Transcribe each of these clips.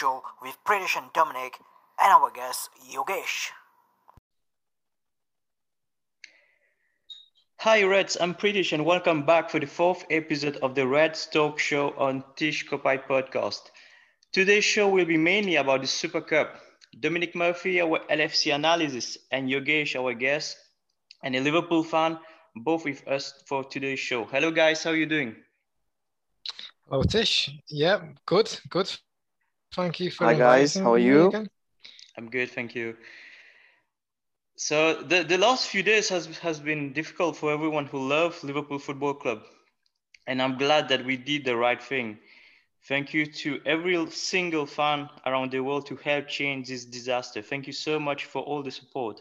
Reds Talk Show with Pritish and Dominic and our guest Yogesh. Hi Reds, I'm Pritish and welcome back for the fourth episode of the Reds Talk Show on Tish Kopai podcast. Today's show will be mainly about the Super Cup. Dominic Murphy, our LFC analysis, and Yogesh, our guest, and a Liverpool fan, both with us for today's show. Hello guys, how are you doing? Hello Tish. Yeah, good, good. Thank you for Hi guys, how are you? I'm good, thank you. So the, the last few days has has been difficult for everyone who loves Liverpool Football Club. And I'm glad that we did the right thing. Thank you to every single fan around the world to help change this disaster. Thank you so much for all the support.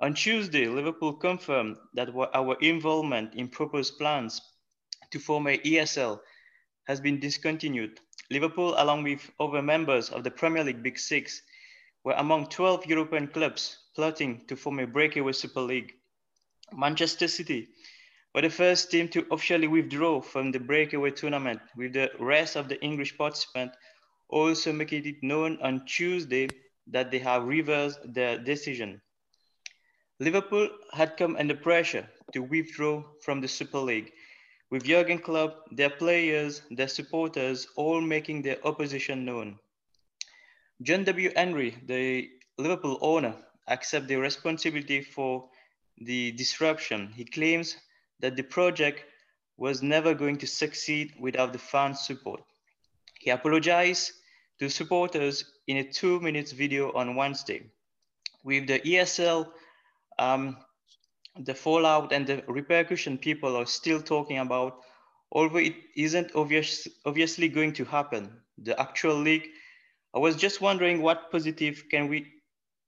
On Tuesday, Liverpool confirmed that our involvement in proposed plans to form a ESL has been discontinued. Liverpool, along with other members of the Premier League Big Six, were among 12 European clubs plotting to form a breakaway Super League. Manchester City were the first team to officially withdraw from the breakaway tournament, with the rest of the English participants also making it known on Tuesday that they have reversed their decision. Liverpool had come under pressure to withdraw from the Super League with Jurgen Klopp, their players, their supporters, all making their opposition known. John W. Henry, the Liverpool owner, accepts the responsibility for the disruption. He claims that the project was never going to succeed without the fans' support. He apologized to supporters in a two minute video on Wednesday. With the ESL um, the fallout and the repercussion people are still talking about, although it isn't obvious, obviously going to happen, the actual league, I was just wondering what positive can we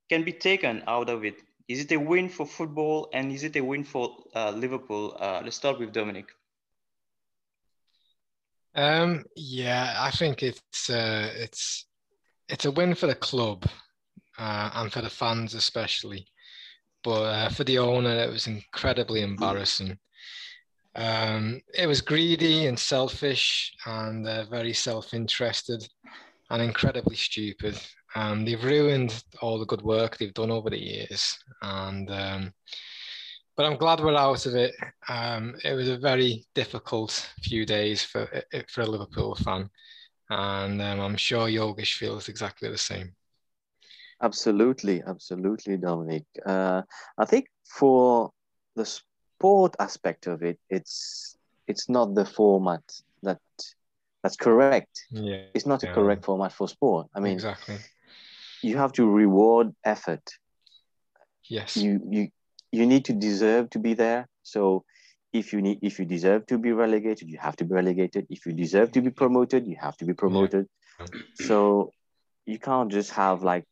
can be taken out of it. Is it a win for football and is it a win for uh, Liverpool? Uh, let's start with Dominic. Um, yeah, I think it's uh, it's it's a win for the club uh, and for the fans especially. But uh, for the owner, it was incredibly embarrassing. Um, it was greedy and selfish and uh, very self interested and incredibly stupid. Um, they've ruined all the good work they've done over the years. And um, but I'm glad we're out of it. Um, it was a very difficult few days for for a Liverpool fan, and um, I'm sure Yogesh feels exactly the same. Absolutely, absolutely, Dominic. Uh, I think for the sport aspect of it, it's it's not the format that that's correct. Yeah, it's not yeah. a correct format for sport. I mean, exactly. You have to reward effort. Yes. You you you need to deserve to be there. So if you need if you deserve to be relegated, you have to be relegated. If you deserve to be promoted, you have to be promoted. Yeah. So you can't just have like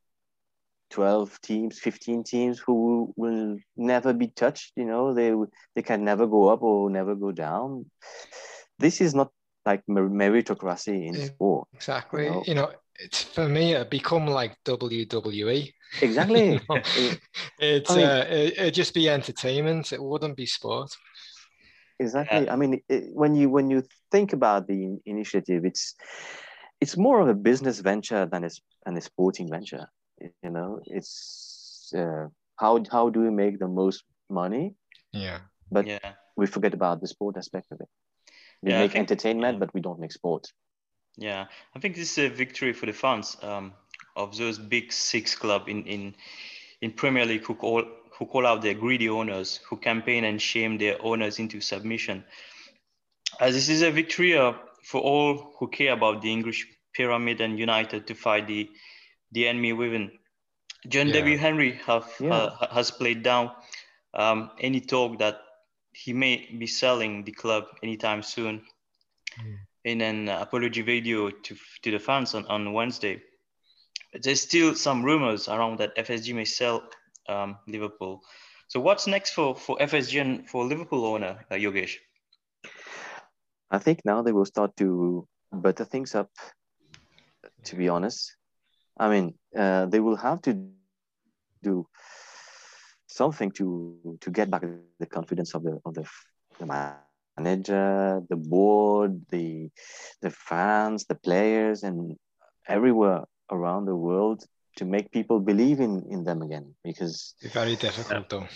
12 teams 15 teams who will never be touched you know they they can never go up or never go down. This is not like meritocracy in sport exactly. you know, you know it's for me it become like wwe exactly. You it's I mean, uh, it, it'd just be entertainment. It wouldn't be sport. Exactly. Yeah. i mean it, when you when you think about the initiative it's it's more of a business venture than a, than a sporting venture you know it's uh, how how do we make the most money? Yeah. But yeah. we forget about the sport aspect of it. We yeah, make think, entertainment yeah. but we don't make sport. Yeah. I think this is a victory for the fans um, of those big six club in in in premier league who call who call out their greedy owners who campaign and shame their owners into submission. As this is a victory uh, for all who care about the english pyramid and united to fight the the enemy within. John yeah. W. Henry have, yeah. uh, has played down um, any talk that he may be selling the club anytime soon mm. in an apology video to, to the fans on, on Wednesday. But there's still some rumors around that FSG may sell um, Liverpool. So what's next for, for FSG and for Liverpool owner, uh, Yogesh? I think now they will start to butter things up, to be honest. I mean, uh, they will have to do something to to get back the confidence of the of the, the manager, the board, the the fans, the players, and everywhere around the world to make people believe in in them again because It's very difficult though.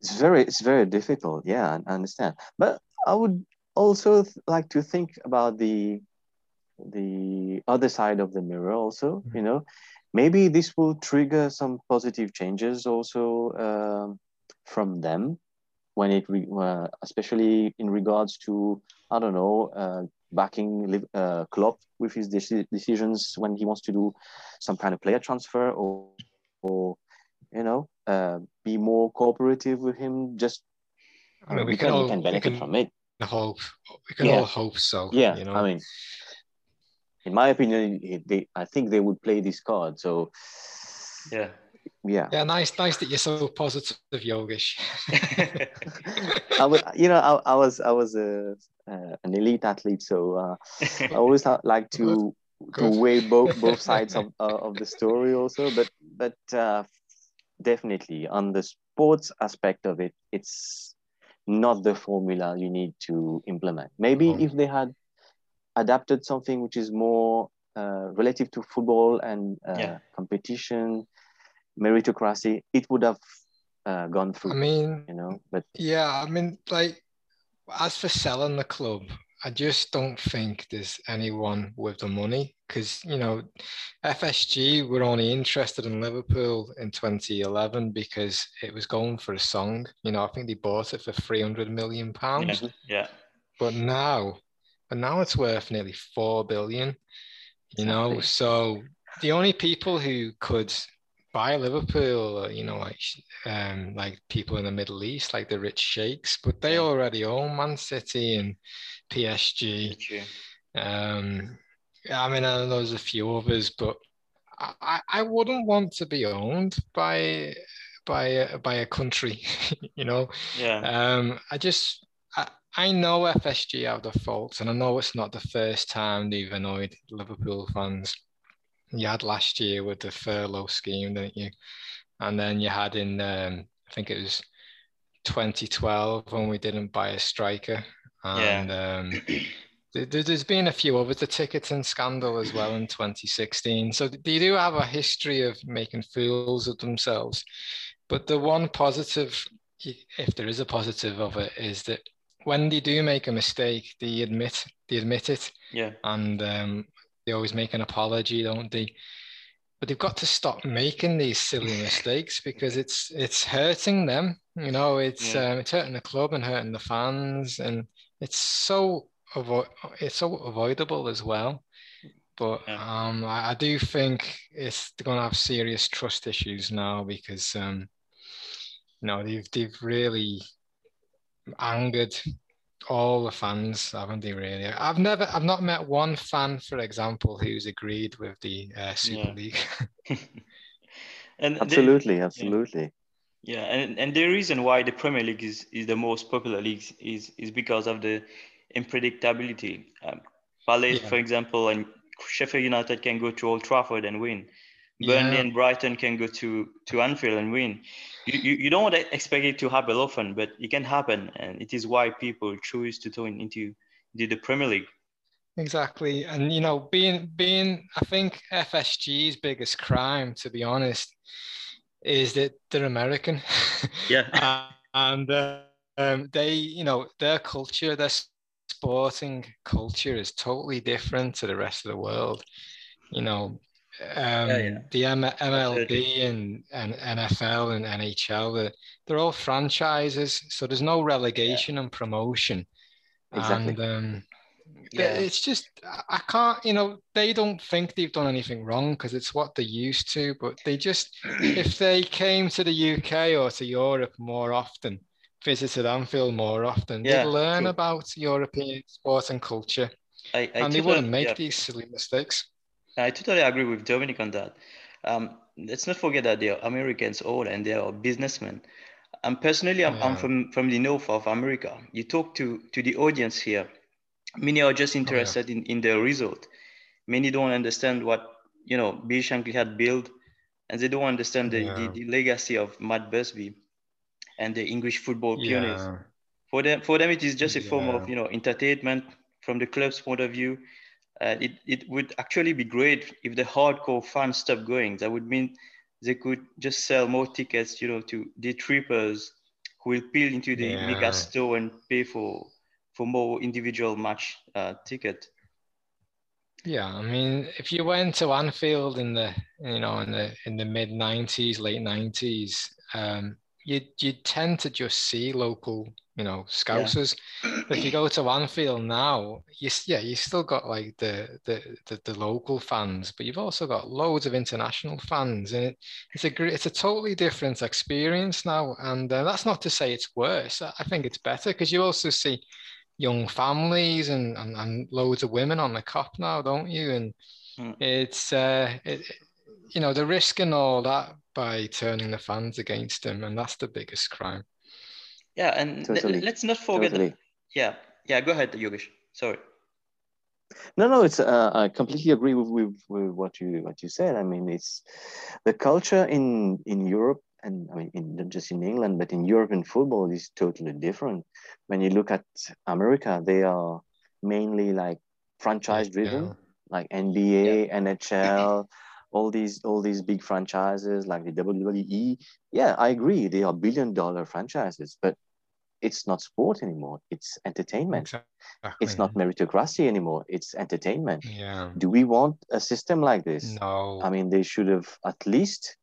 it's very it's very difficult yeah i understand but i would also th- like to think about the the other side of the mirror also you know maybe this will trigger some positive changes also um, from them when it re- uh, especially in regards to i don't know uh, backing uh, Klopp with his deci- decisions when he wants to do some kind of player transfer or or you know uh, be more cooperative with him just I mean, we we can all we can we benefit can from it hope we can Yeah. all hope so. yeah you know. i mean in my opinion they i think they would play this card so Yeah. yeah yeah, nice, nice that you're so positive, Yogesh. I was, you know, I, I was, I was a, uh, an elite athlete, so uh, I always ha- like to to weigh both both sides of uh, of the story, also. But but uh, definitely on the sports aspect of it, it's not the formula you need to implement. Maybe Oh. if they had adapted something which is more uh, relative to football and uh, Yeah. competition, meritocracy, it would have uh, gone through. I mean, you know, but yeah, I mean, like as for selling the club, I just don't think there's anyone with the money because you know FSG were only interested in Liverpool in 2011 because it was going for a song. You know, I think they bought it for 300 million yeah. pounds. yeah. but now but now it's worth nearly four billion you know? Exactly. so the only people who could buy liverpool you know like um like people in the middle east like the rich sheikhs but they already own man city and psg um i mean i know there's a few others but i i wouldn't want to be owned by by a, by a country you know? Yeah. um, I just I, know FSG have the faults, and I know it's not the first time they've annoyed Liverpool fans. You had last year with the furlough scheme, didn't you? And then you had in um, I think it was 2012 when we didn't buy a striker, and um, there- there's been a few others. The ticketing scandal as well in 2016. So they do have a history of making fools of themselves. But the one positive, if there is a positive of it, is that when they do make a mistake, they admit they admit it, yeah. and um, they always make an apology, don't they? But they've got to stop making these silly mistakes because it's it's hurting them. You know, it's Yeah. um, it's hurting the club and hurting the fans, and it's so avo- it's so avoidable as well. But Yeah. um, I, I do think it's going to have serious trust issues now because um, you know they've they've really angered all the fans, haven't they? Really, I've never, I've not met one fan, for example, who's agreed with the uh, Super Yeah. League. and the- absolutely, absolutely. Yeah, and, and the reason why the Premier League is, is the most popular league is is because of the unpredictability. Um, Palace, Yeah. for example, and Sheffield United can go to Old Trafford and win. Burnley Yeah. and Brighton can go to, to Anfield and win. You, you, you don't expect it to happen often, but it can happen. And it is why people choose to turn into, into the Premier League. Exactly, and you know, being being, I think FSG's biggest crime, to be honest, is that they're American. Yeah. And uh, um, they, you know, their culture, their sporting culture is totally different to the rest of the world. You know, um, yeah. the M- MLB and, and NFL and NHL, they're, they're all franchises, so there's no relegation and promotion. Exactly. And um, Yeah. it's just I- can't, you know, they don't think they've done anything wrong because it's what they're used to. But they just, if they came to the UK or to Europe more often, visited Anfield more often, Yeah, they'd learn true. about European sport and culture, I, I and they wouldn't make yeah. these silly mistakes. I totally agree with Dominic on that. Um, let's not forget that they are Americans all and they are businessmen. And personally, I'm, I'm from, from the north of America. You talk to, to the audience here, many are Oh, just interested in, in the result. Many don't understand what, you know, Bill Shankly had built, and they don't understand the, the, Yeah. the legacy of Matt Busby and the English football pioneers for them for them it is just a form of you know entertainment from the club's point of view Uh, it, it would actually be great if the hardcore fans stopped going. That would mean they could just sell more tickets, you know, to the trippers who will peel into the Yeah. mega store and pay for for more individual match uh, ticket. Yeah, I mean, if you went to Anfield in the you know in the in the mid '90s, late '90s, um, you you tend to just see local, you know, Scousers. But if you go to Anfield now, you yeah, you still got like the the the, the local fans, but you've also got loads of international fans, and it, it's a it's a totally different experience now. And uh, that's not to say it's worse. I think it's better because you also see young families and, and, and loads of women on the Kop now, don't you? And Mm. it's uh, it- you know the risk and all that by turning the fans against them, and that's the biggest crime. Yeah, and let- Totally. let's not forget. that- yeah, yeah. Go ahead, Yogesh. Sorry. No, no, it's uh, I completely agree with, with with what you what you said. I mean, it's the culture in in Europe and I mean, in, not just in England, but in European football is totally different. When you look at America, they are mainly like franchise driven, Yeah. like NBA, NHL, all these all these big franchises like the WWE. Yeah, I agree, they are billion dollar franchises, but it's not sport anymore. It's entertainment. Exactly. It's not meritocracy anymore. It's entertainment. Yeah. Do we want a system like this? No. I mean, they should have at least,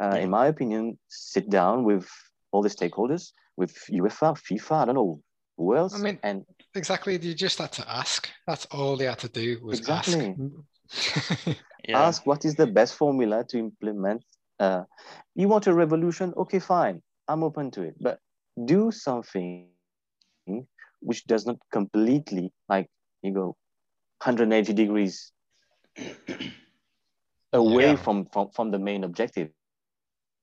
uh, Yeah. in my opinion, sit down with all the stakeholders, with UEFA, FIFA, I don't know who else, I mean, and exactly. You just had to ask. That's all they had to do was Exactly. ask. Yeah. ask what is the best formula to implement. Uh, you want a revolution? Okay, fine. I'm open to it, but do something which does not completely like you go 180 degrees away Yeah. from, from from the main objective.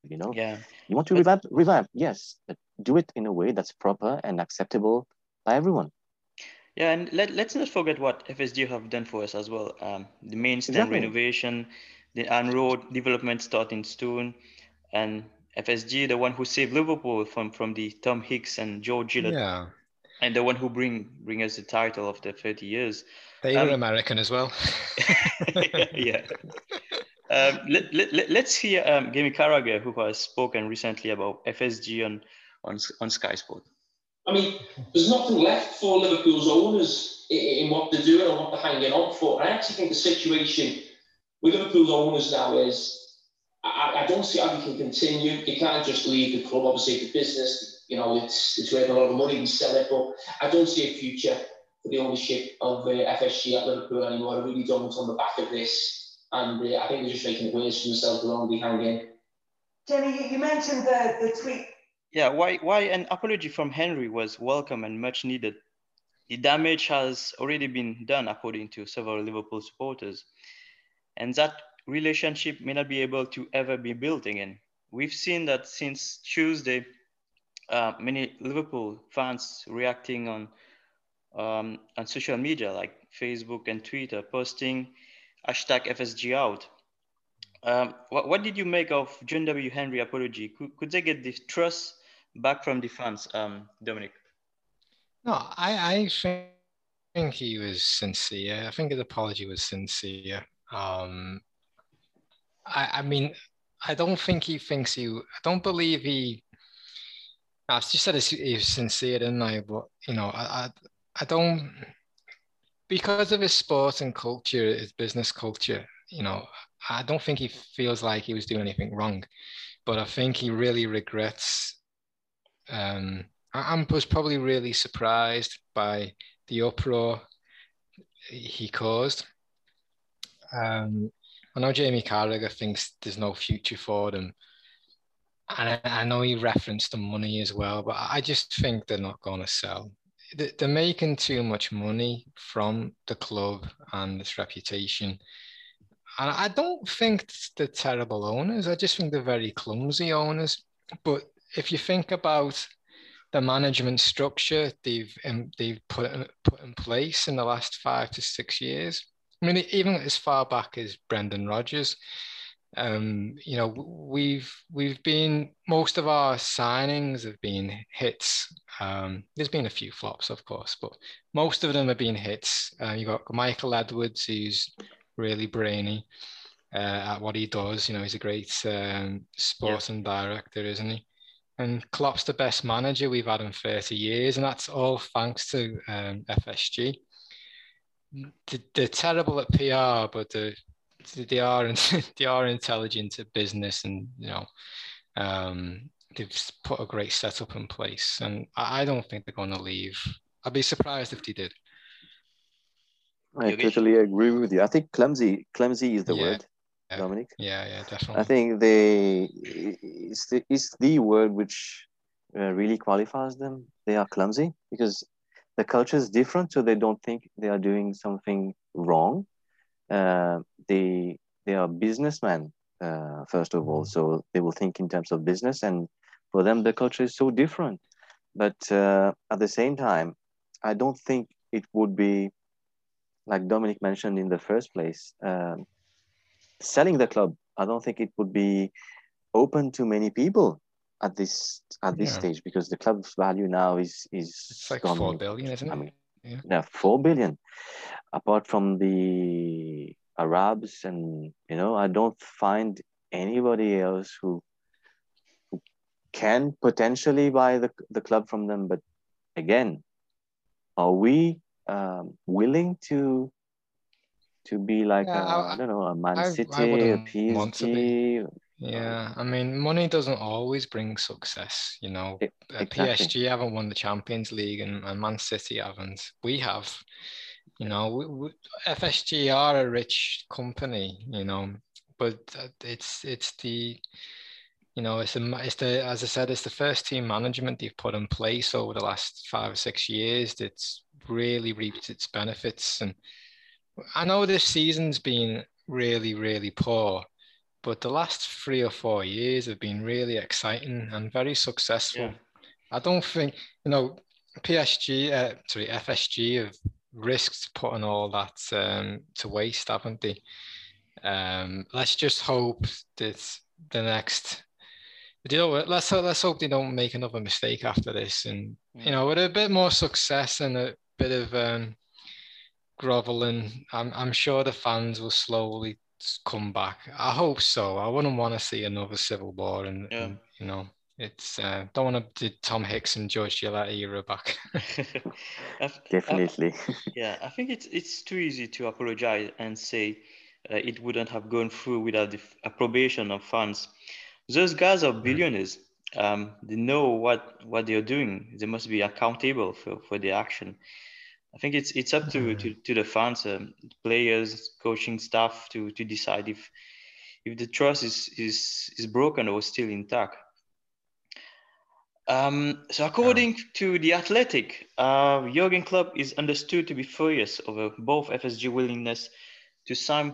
You know, Yeah. you want to But- revamp, revamp, yes, but do it in a way that's proper and acceptable by everyone. Yeah, and let, let's not forget what FSG have done for us as well. Um, the main stand Exactly. renovation, the Ann Road development start in stone, and FSG, the one who saved Liverpool from, from the Tom Hicks and Joe Gillett, yeah. and the one who bring bring us the title after 30 years. They Um, were American as well. yeah. Um, let, let, let, let's hear um, Jamie Carragher, who has spoken recently about FSG on, on, on Sky Sport. I mean, there's nothing left for Liverpool's owners in, in what they're doing or what they're hanging on for. And I actually think the situation with Liverpool's owners now is I, I don't see how you can continue. You can't just leave the club. Obviously, a business. You know, it's it's worth a lot of money. You sell it, but I don't see a future for the ownership of uh, FSG at Liverpool anymore. I really don't on the back of this, and uh, I think they're just making it worse for themselves the longer they hang. Jenny, you mentioned the, the tweet. Yeah, why, why an apology from Henry was welcome and much needed. The damage has already been done, according to several Liverpool supporters. And that relationship may not be able to ever be built again. We've seen that since Tuesday, uh, many Liverpool fans reacting on, um, on social media like Facebook and Twitter, posting hashtag FSG out. Um, what, what did you make of John W. Henry apology? Could, could they get the trust back from the fans, um, Dominic? No, I, I think, he was sincere. I think his apology was sincere. Um, I, I mean, I don't think he thinks he. I don't believe he. I just said he's, he's sincere, didn't I? But you know, I, I, I don't because of his sport and culture, his business culture. You know, I don't think he feels like he was doing anything wrong, but I think he really regrets. Um, was probably really surprised by the uproar he caused. Um, I know Jamie Carragher thinks there's no future for them. And I, I know he referenced the money as well, but I just think they're not going to sell. They- They're making too much money from the club and its reputation. And I don't think they're terrible owners. I just think they're very clumsy owners. But if you think about the management structure they've um, they've put in, put in place in the last five to six years. I mean, even as far back as Brendan Rodgers, um, you know, we've we've been most of our signings have been hits. Um, there's been a few flops, of course, but most of them have been hits. Uh, you've got Michael Edwards, who's really brainy uh, at what he does. You know, he's a great um, sporting yeah. director, isn't he? And Klopp's the best manager we've had in 30 years, and that's all thanks to um, FSG. They're terrible at PR, but they're they are they are intelligent at business, and you know, um, they've put a great setup in place, and I, don't think they're going to leave. I'd be surprised if they did. I totally agree with you. I think clumsy, clumsy is the yeah. word, yeah. Dominic. Yeah, yeah, definitely. I think they it's the, it's the word which uh, really qualifies them. They are clumsy because the culture is different, so they don't think they are doing something wrong uh, they they are businessmen uh, first of all, so they will think in terms of business, and for them the culture is so different. But uh, at the same time, I don't think it would be like Dominic mentioned in the first place. Um, selling the club, I don't think it would be open to many people at this at this yeah. stage because the club's value now is is it's like gone, four billion, isn't it? I mean, yeah. yeah, four billion. Apart from the Arabs, and you know, I don't find anybody else who, who can potentially buy the the club from them. But again, are we um, willing to to be like yeah, a, I, I don't know a Man I, City, I a mm, PSG? Uh, yeah, I mean, money doesn't always bring success. You know, it, uh, exactly. PSG haven't won the Champions League, and, and Man City haven't. We have. You know, we, we, FSG are a rich company. You know, but uh, it's it's the you know it's the it's the as I said it's the first team management they've put in place over the last five or six years that's really reaped its benefits. And I know this season's been really really poor but the last three or four years have been really exciting and very successful. Yeah. I don't think, you know, PSG, uh, sorry, FSG have risked putting all that um, to waste, haven't they? Um, let's just hope that the next, you know, let's let's hope they don't make another mistake after this, and you know, with a bit more success and a bit of um, groveling, I'm I'm sure the fans will slowly come back. I hope so. I wouldn't want to see another civil war, and, yeah. and you know, it's uh, don't want to do Tom Hicks and George Gillett era back. Definitely. I, yeah, I think it's it's too easy to apologize and say uh, it wouldn't have gone through without the approbation of fans. Those guys are mm. billionaires. Um, they know what what they are doing. They must be accountable for, for their action. I think it's it's up to to, to the fans, um, players, coaching staff to to decide if if the trust is is is broken or still intact. Um, so according yeah. to the Athletic, uh, Jurgen Klopp is understood to be furious over both FSG willingness to sign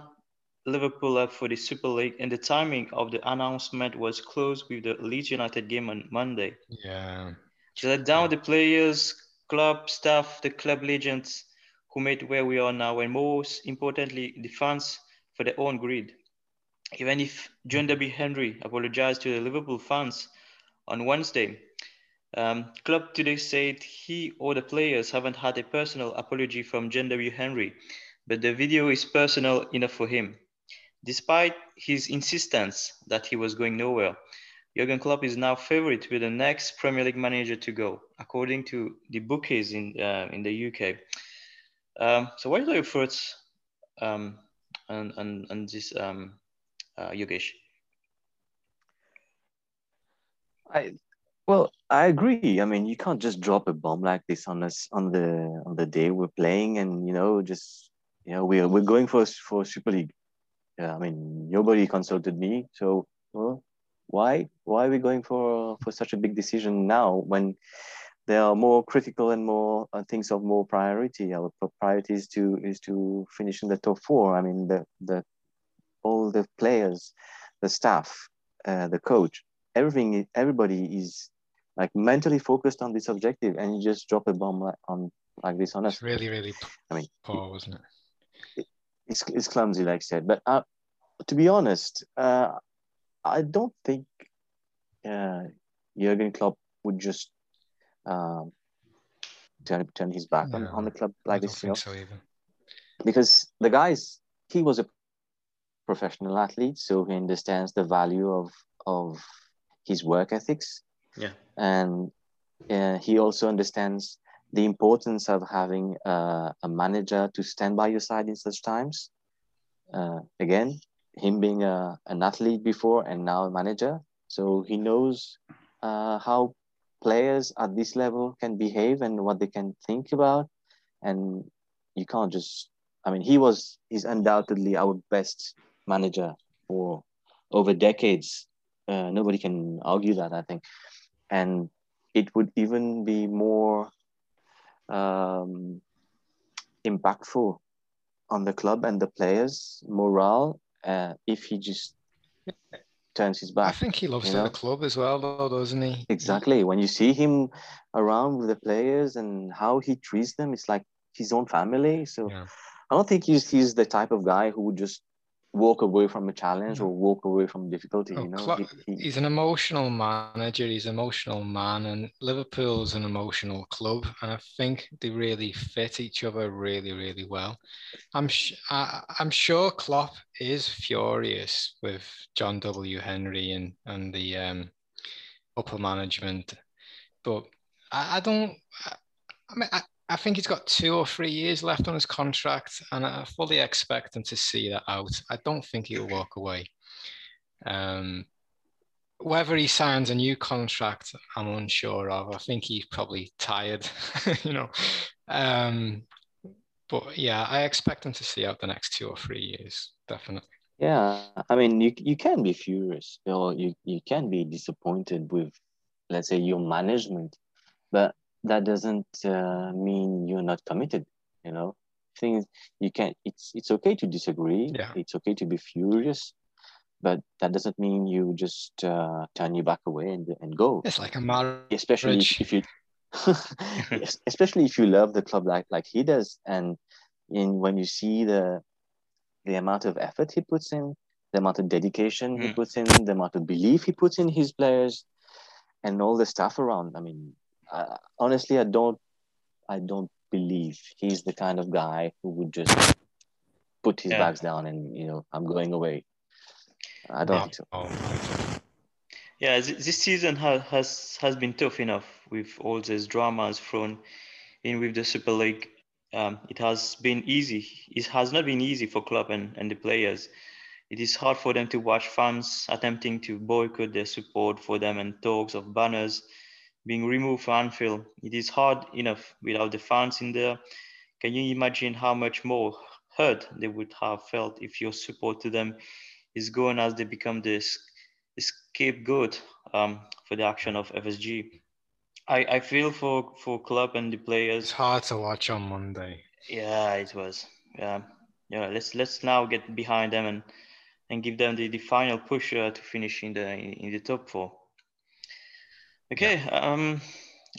Liverpool up for the Super League, and the timing of the announcement was close with the Leeds United game on Monday. Yeah. To let down yeah. the players, Klopp staff, the club legends who made where we are now, and most importantly, the fans for their own greed. Even if John W. Henry apologized to the Liverpool fans on Wednesday, um, club today said he or the players haven't had a personal apology from John W. Henry, but the video is personal enough for him. Despite his insistence that he was going nowhere, Jurgen Klopp is now favorite to be the next Premier League manager to go, according to the bookies in uh, in the UK. Um, so, what are your thoughts um, on, on, on this, um, uh, Yogesh? I well, I agree. I mean, you can't just drop a bomb like this on us on the on the day we're playing, and you know, just you know, we're we're going for for Super League. Yeah, I mean, nobody consulted me, so well, why why are we going for for such a big decision now when there are more critical and more uh, things of more priority? Our priority is to is to finish in the top four. I mean the the all the players the staff uh, the coach everything everybody is like mentally focused on this objective and you just drop a bomb like, on like this on us. It's really really i mean poor wasn't it, it it's, it's clumsy like i said. But uh, to be honest, uh, I don't think uh, Jurgen Klopp would just um, turn turn his back on, No, on the club like this, you know, so because the guys he was a professional athlete, so he understands the value of of his work ethics, Yeah. and uh, he also understands the importance of having uh, a manager to stand by your side in such times. Uh, again, him being a, an athlete before and now a manager, so he knows uh, how players at this level can behave and what they can think about, and you can't just. I mean, he was he's undoubtedly our best manager for over decades. Uh, nobody can argue that. I think, and it would even be more um, impactful on the club and the players' morale uh, if he just turns his back. I think he loves the club as well, though, doesn't he? Exactly. When you see him around with the players and how he treats them, it's like his own family. So Yeah. I don't think he's he's the type of guy who would just walk away from a challenge or walk away from difficulty. Oh, you know, Klopp- He- he- he's an emotional manager. He's an emotional man, and Liverpool's an emotional club, and I think they really fit each other really, really well. I'm sh- I, I'm sure Klopp is furious with John W. Henry and and the um, upper management, but I, I don't. I, I mean, I, I think he's got two or three years left on his contract, and I fully expect him to see that out. I don't think he'll walk away. Um, whether he signs a new contract, I'm unsure of. I think he's probably tired, you know. Um, but yeah, I expect him to see out the next two or three years, definitely. Yeah, I mean, you you can be furious, or you you can be disappointed with, let's say, your management, but that doesn't uh, mean you're not committed. You know, things you can. It's it's okay to disagree. Yeah. It's okay to be furious, but that doesn't mean you just uh, turn your back away and and go. It's like a marriage. Especially if, if you, especially if you love the club like like he does, and in when you see the the amount of effort he puts in, the amount of dedication he Mm. puts in, the amount of belief he puts in his players, and all the stuff around. I mean, uh, honestly, I don't, I don't believe he's the kind of guy who would just put his Yeah. bags down and you know I'm going away. I don't No, think so. no. Yeah, this season has has has been tough enough with all these dramas thrown in with the Super League. Um, it has been easy. It has not been easy for club and, and the players. It is hard for them to watch fans attempting to boycott their support for them and talks of banners being removed from Anfield. It is hard enough without the fans in there. Can you imagine how much more hurt they would have felt if your support to them is gone as they become this scapegoat um, for the action of FSG. I, I feel for for club and the players. It's hard to watch on Monday. Yeah, it was. Yeah, yeah. Let's let's now get behind them and and give them the, the final push uh, to finish in the in the top four. Okay. Um,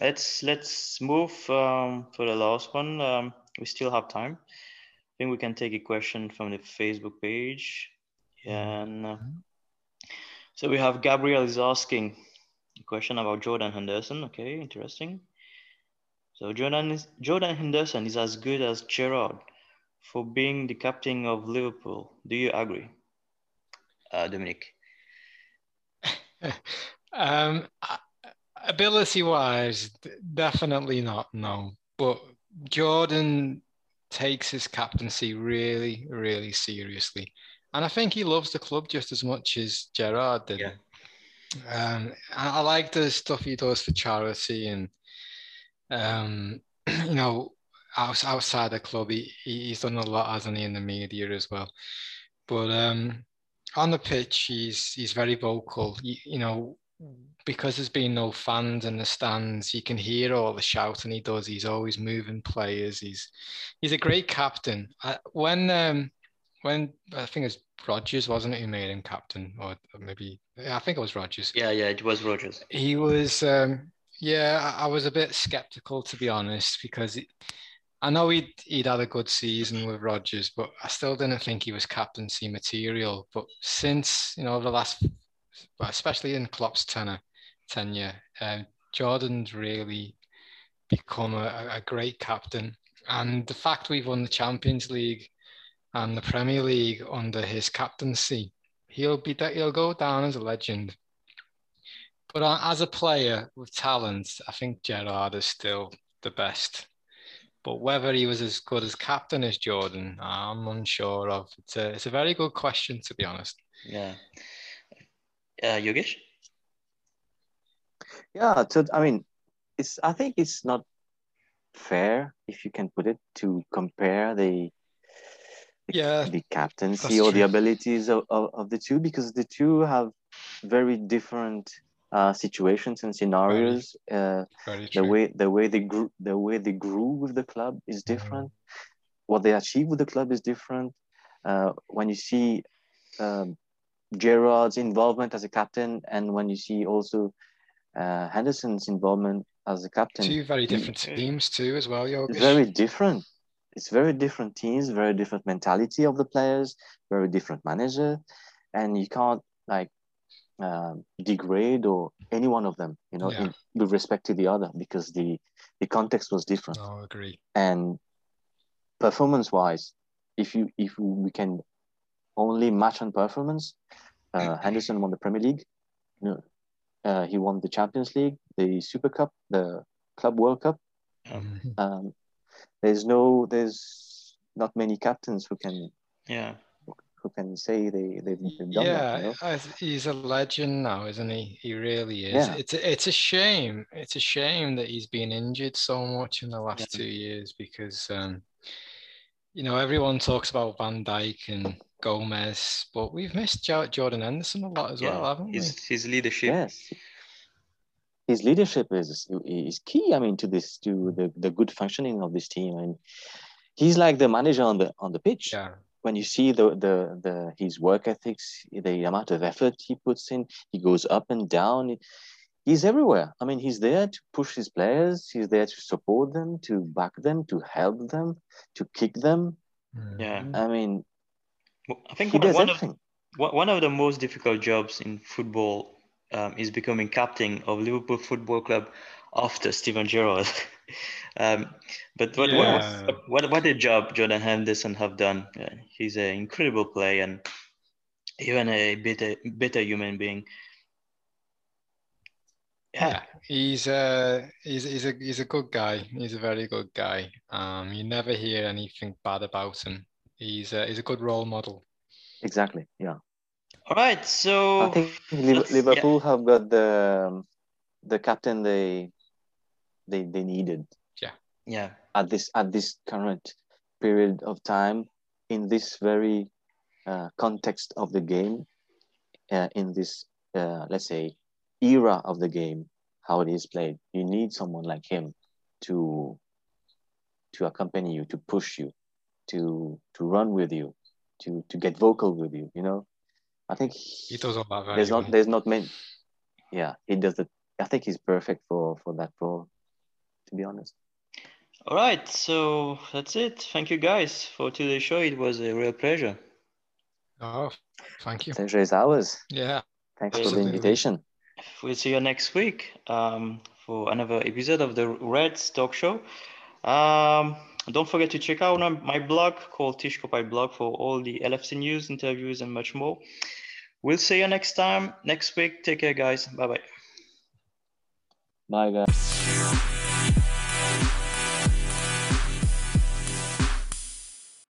let's let's move um, for the last one. Um, we still have time. I think we can take a question from the Facebook page. And uh, so we have Gabriel is asking a question about Jordan Henderson. Okay, interesting. So Jordan is Jordan Henderson is as good as Gerrard for being the captain of Liverpool. Do you agree, uh, Dominic? Um, ability wise, definitely not. No, but Jordan takes his captaincy really, really seriously, and I think he loves the club just as much as Gerrard did. Yeah. Um, I, like the stuff he does for charity, and um, you know, outs- outside the club, he, he- he's done a lot, hasn't he, in the media as well. But um, on the pitch, he's he's very vocal. You, you know, because there's been no fans in the stands, you can hear all the shouting he does. He's always moving players. He's he's a great captain. I, when um, when I think it's was Rodgers, wasn't it, who made him captain, or maybe I think it was Rodgers Yeah, yeah, it was Rodgers. he was um yeah I I was a bit skeptical to be honest because it, I know he'd, he'd had a good season with Rodgers, but I still didn't think he was captaincy material. But since, you know, the last, especially in Klopp's tenure, tenure um, Jordan's really become a, a great captain. And the fact we've won the Champions League and the Premier League under his captaincy, he'll be that he'll go down as a legend. But as a player with talent, I think Gerrard is still the best. But whether he was as good as captain as Jordan, I'm unsure of. It's a, it's a very good question, to be honest. Yeah. Uh, Yogesh? Yeah, so I mean, it's I think it's not fair, if you can put it, to compare the the, Yeah, the captaincy that's or the abilities of, of, of the two because the two have very different uh, situations and scenarios. Uh, very the true. way the way they grew the way they grew with the club is different. What they achieve with the club is different. Uh, when you see um, Gerrard's involvement as a captain, and when you see also uh, Henderson's involvement as a captain, Two very different teams too, as well. It's very different. It's very different teams, very different mentality of the players, very different manager, and you can't like um, degrade or any one of them, you know, Yeah. in, with respect to the other because the the context was different I agree. and performance wise, if you if we can only match on performance, uh, Henderson won the Premier League. You know, uh, he won the Champions League, the Super Cup, the Club World Cup. Mhm. Um, there's no, there's not many captains who can Yeah. who can say they they've, they've done Yeah, that. You know? He's a legend now, isn't he? He really is. Yeah. It's a, it's a shame. It's a shame that he's been injured so much in the last Yeah. two years because, um, you know, everyone talks about Van Dijk and Gomez, but we've missed Jordan Henderson a lot as well, haven't we? His, his leadership. Yes. His leadership is is key. I mean, to this to the, the good functioning of this team, and he's like the manager on the on the pitch. Yeah, when you see the, the the his work ethics, the amount of effort he puts in, he goes up and down. He's everywhere. I mean, he's there to push his players. He's there to support them, to back them, to help them, to kick them. Mm. Yeah. I mean, Well, I think he one, does one of everything. one one of the most difficult jobs in football um, is becoming captain of Liverpool Football Club after Steven Gerrard. um, but what, Yeah. what, what what a job Jordan Henderson have done. Uh, he's an incredible player and even a better better human being. Yeah, he's a he's he's a he's a good guy. He's a very good guy. Um, you never hear anything bad about him. He's a, he's a good role model. Exactly. Yeah. All right, so I think Liv- that's- yeah. Liverpool have got the um, the captain they they they needed Yeah. yeah, at this at this current period of time in this very uh, context of the game uh, in this uh, let's say era of the game how it is played you need someone like him to to accompany you to push you to to run with you to to get vocal with you you know i think He does all that very there's well. not there's not many yeah he does it i think he's perfect for for that role to be honest All right, so that's it. Thank you guys for today's show. It was a real pleasure. Oh, thank you. pleasure is ours Yeah, thanks for the Absolutely. invitation We'll see you next week um, for another episode of the Reds Talk Show. Um, don't forget to check out my blog called Tishkopai blog for all the LFC news, interviews, and much more. We'll see you next time, next week. Take care, guys. Bye bye. bye guys